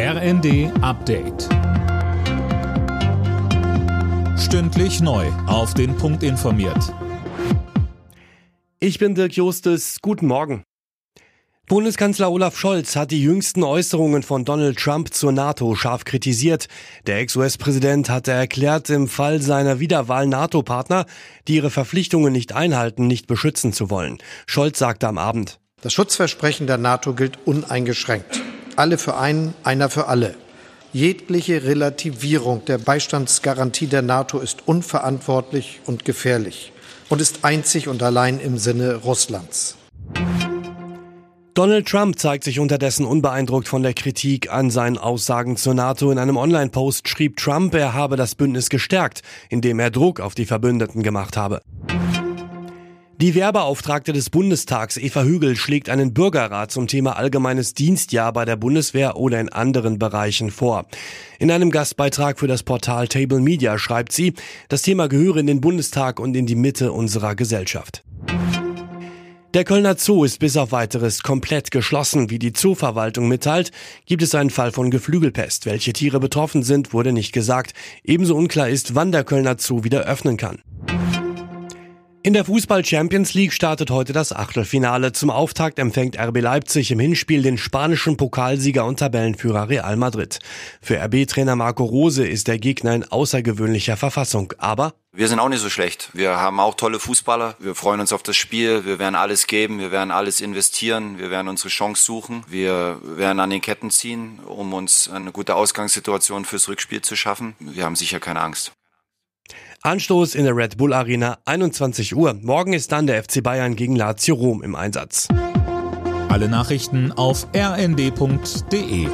RND Update. Stündlich neu. Auf den Punkt informiert. Ich bin Dirk Justes. Guten Morgen. Bundeskanzler Olaf Scholz hat die jüngsten Äußerungen von Donald Trump zur NATO scharf kritisiert. Der Ex-US-Präsident hatte erklärt, im Fall seiner Wiederwahl NATO-Partner, die ihre Verpflichtungen nicht einhalten, nicht beschützen zu wollen. Scholz sagte am Abend. Das Schutzversprechen der NATO gilt uneingeschränkt. Alle für einen, einer für alle. Jegliche Relativierung der Beistandsgarantie der NATO ist unverantwortlich und gefährlich und ist einzig und allein im Sinne Russlands. Donald Trump zeigt sich unterdessen unbeeindruckt von der Kritik an seinen Aussagen zur NATO. In einem Online-Post schrieb Trump, er habe das Bündnis gestärkt, indem er Druck auf die Verbündeten gemacht habe. Die Wehrbeauftragte des Bundestags Eva Hügel schlägt einen Bürgerrat zum Thema allgemeines Dienstjahr bei der Bundeswehr oder in anderen Bereichen vor. In einem Gastbeitrag für das Portal Table Media schreibt sie, das Thema gehöre in den Bundestag und in die Mitte unserer Gesellschaft. Der Kölner Zoo ist bis auf weiteres komplett geschlossen. Wie die Zooverwaltung mitteilt, gibt es einen Fall von Geflügelpest. Welche Tiere betroffen sind, wurde nicht gesagt. Ebenso unklar ist, wann der Kölner Zoo wieder öffnen kann. In der Fußball Champions League startet heute das Achtelfinale. Zum Auftakt empfängt RB Leipzig im Hinspiel den spanischen Pokalsieger und Tabellenführer Real Madrid. Für RB-Trainer Marco Rose ist der Gegner in außergewöhnlicher Verfassung, aber wir sind auch nicht so schlecht. Wir haben auch tolle Fußballer. Wir freuen uns auf das Spiel. Wir werden alles geben. Wir werden alles investieren. Wir werden unsere Chance suchen. Wir werden an den Ketten ziehen, um uns eine gute Ausgangssituation fürs Rückspiel zu schaffen. Wir haben sicher keine Angst. Anstoß in der Red Bull Arena 21 Uhr. Morgen ist dann der FC Bayern gegen Lazio Rom im Einsatz. Alle Nachrichten auf rnd.de